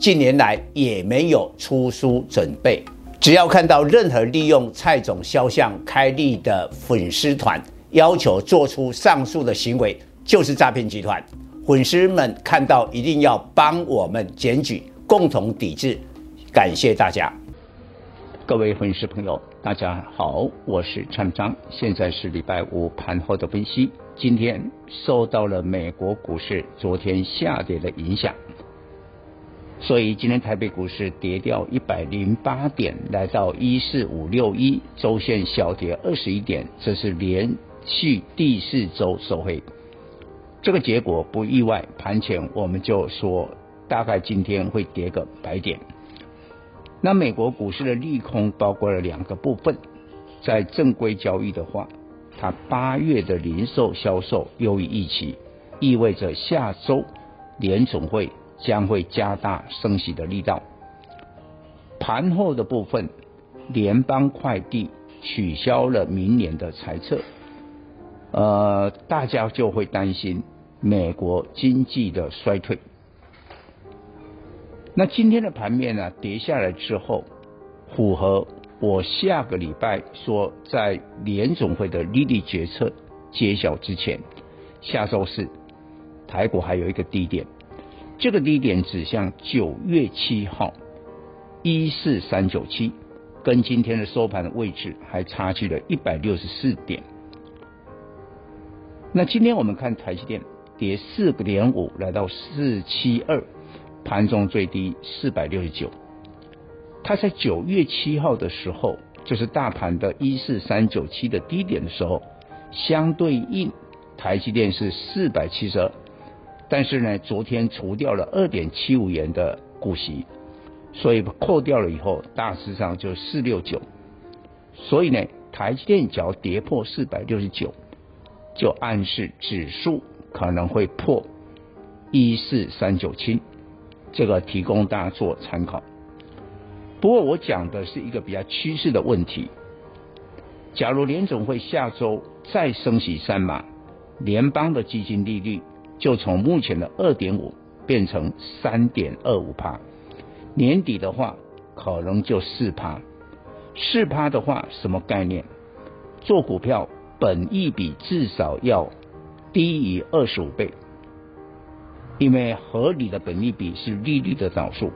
近年来也没有出书准备。只要看到任何利用蔡总肖像开立的粉丝团，要求做出上述的行为，就是诈骗集团。粉丝们看到一定要帮我们检举，共同抵制。感谢大家。各位粉丝朋友，大家好，我是蔡章，现在是礼拜五盘后的分析。今天受到了美国股市昨天下跌的影响，所以今天台北股市跌掉一百零八点，来到一四五六一，周线小跌二十一点，这是连续第四周收黑。这个结果不意外，盘前我们就说大概今天会跌个百点。那美国股市的利空包括了两个部分，在正规交易的话，它八月的零售销售优于预期，意味着下周联总会将会加大升息的力道。盘后的部分，联邦快递取消了明年的财测，呃，大家就会担心美国经济的衰退。那今天的盘面呢，跌下来之后，符合我下个礼拜说，在联总会的利率决策揭晓之前，下周四台股还有一个低点，这个低点指向九月七号一四三九七，跟今天的收盘的位置还差距了一百六十四点。那今天我们看台积电跌四个点五，来到四七二。盘中最低四百六十九，它在九月七号的时候，就是大盘的一四三九七的低点的时候，相对应台积电是四百七十二，但是呢，昨天除掉了二点七五元的股息，所以扣掉了以后，大致上就四六九，所以呢，台积电只要跌破四百六十九，就暗示指数可能会破一四三九七。这个提供大家做参考。不过我讲的是一个比较趋势的问题。假如联总会下周再升息三码，联邦的基金利率就从目前的二点五变成三点二五趴，年底的话可能就四趴。四趴的话什么概念？做股票本益比至少要低于二十五倍。因为合理的本益比是利率的倒数，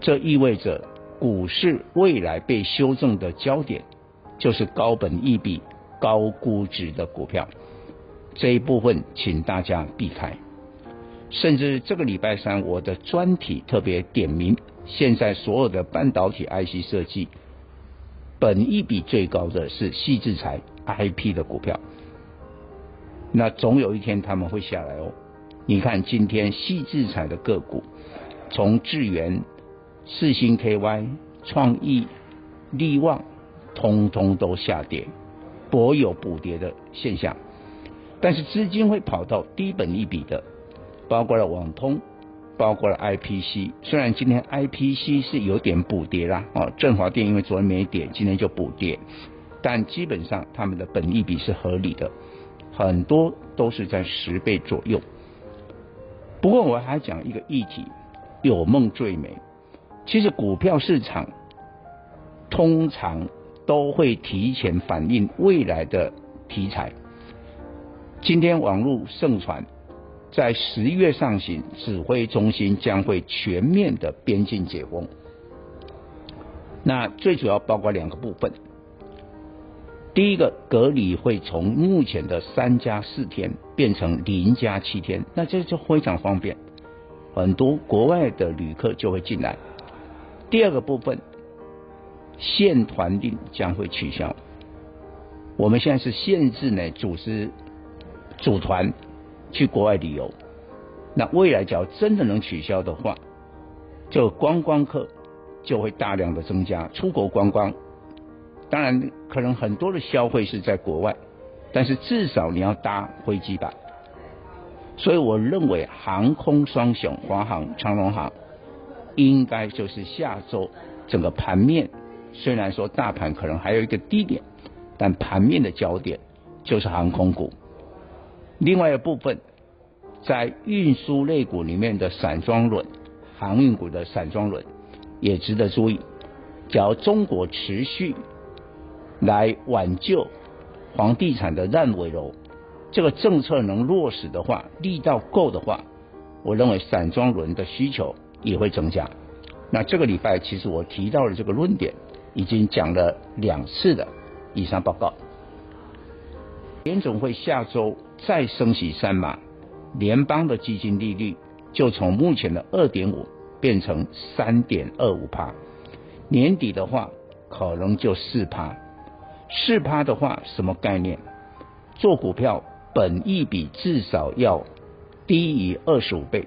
这意味着股市未来被修正的焦点就是高本益比、高估值的股票，这一部分请大家避开。甚至这个礼拜三，我的专题特别点名，现在所有的半导体 IC 设计本一比最高的是矽智财 IP 的股票，那总有一天他们会下来哦。你看今天矽智财的个股，从智原、世芯 KY、创意、力旺，通通都下跌，博有补跌的现象。但是资金会跑到低本益比的，包括了网通，包括了 IPC。虽然今天 IPC 是有点补跌啦，哦，振华电因为昨天没跌，今天就补跌，但基本上他们的本益比是合理的，很多都是在十倍左右。不过我还讲一个议题，有梦最美。其实股票市场通常都会提前反映未来的题材。今天网络盛传，在十一月上旬，指挥中心将会全面的边境解封。那最主要包括两个部分。第一个隔离会从目前的三加四天变成零加七天，那这就非常方便，很多国外的旅客就会进来。第二个部分，限团令将会取消。我们现在是限制呢组织组团去国外旅游，那未来只要真的能取消的话，这个观光客就会大量的增加，出国观光。当然，可能很多的消费是在国外，但是至少你要搭飞机吧。所以我认为航空双雄，华航、长龙航，应该就是下周整个盘面。虽然说大盘可能还有一个低点，但盘面的焦点就是航空股。另外一部分，在运输类股里面的散装轮、航运股的散装轮也值得注意。只要中国持续来挽救房地产的烂尾楼，这个政策能落实的话，力道够的话，我认为散装轮的需求也会增加。那这个礼拜其实我提到了这个论点，已经讲了两次的以上报告。联总会下周再升息三码，联邦的基金利率就从目前的二点五变成三点二五趴，年底的话可能就四趴，四趴的话什么概念？做股票本益比至少要低于二十五倍，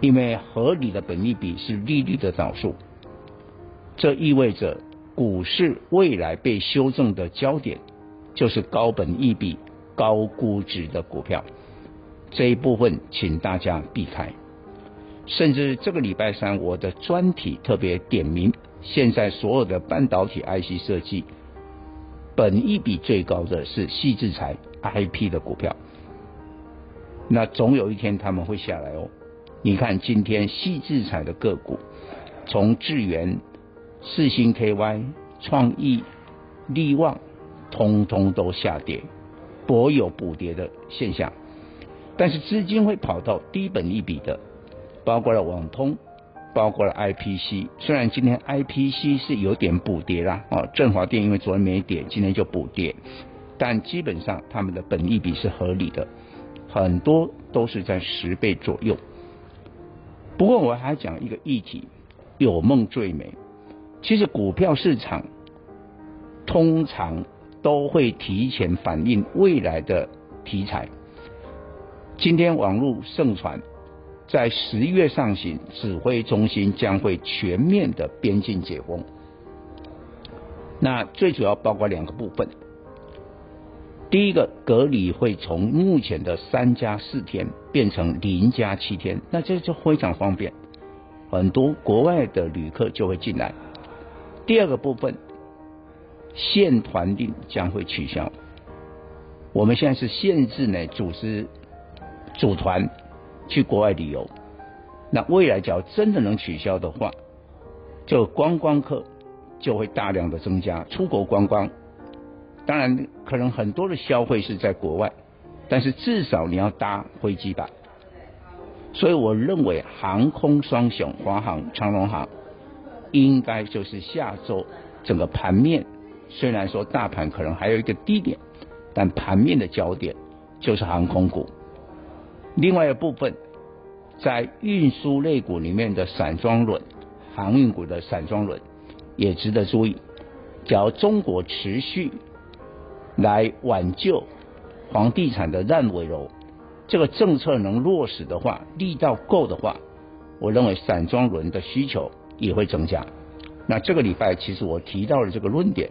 因为合理的本益比是利率的倒数，这意味着股市未来被修正的焦点。就是高本益比、高估值的股票，这一部分请大家避开。甚至这个礼拜三，我的专题特别点名，现在所有的半导体 IC 设计，本一比最高的是矽智财 IP 的股票。那总有一天他们会下来哦。你看今天矽智财的个股，从智原、世芯 KY、创意、力旺。通通都下跌，博有补跌的现象，但是资金会跑到低本益比的，包括了网通，包括了 IPC。虽然今天 IPC 是有点补跌啦，哦，振华电因为昨天没跌，今天就补跌，但基本上他们的本益比是合理的，很多都是在十倍左右。不过我还讲一个议题，有梦最美。其实股票市场通常。都会提前反映未来的题材。今天网络盛传，在十一月上旬，指挥中心将会全面的边境解封。那最主要包括两个部分。第一个，隔离会从目前的三加四天变成零加七天，那这就非常方便，很多国外的旅客就会进来。第二个部分。限团令将会取消。我们现在是限制呢，组织组团去国外旅游。那未来只要真的能取消的话，这观光客就会大量的增加，出国观光。当然，可能很多的消费是在国外，但是至少你要搭飞机吧。所以我认为航空双雄，华航、长龙航，应该就是下周整个盘面。虽然说大盘可能还有一个低点，但盘面的焦点就是航空股。另外一部分，在运输类股里面的散装轮、航运股的散装轮也值得注意。只要中国持续来挽救房地产的烂尾楼，这个政策能落实的话，力道够的话，我认为散装轮的需求也会增加。那这个礼拜其实我提到了这个论点。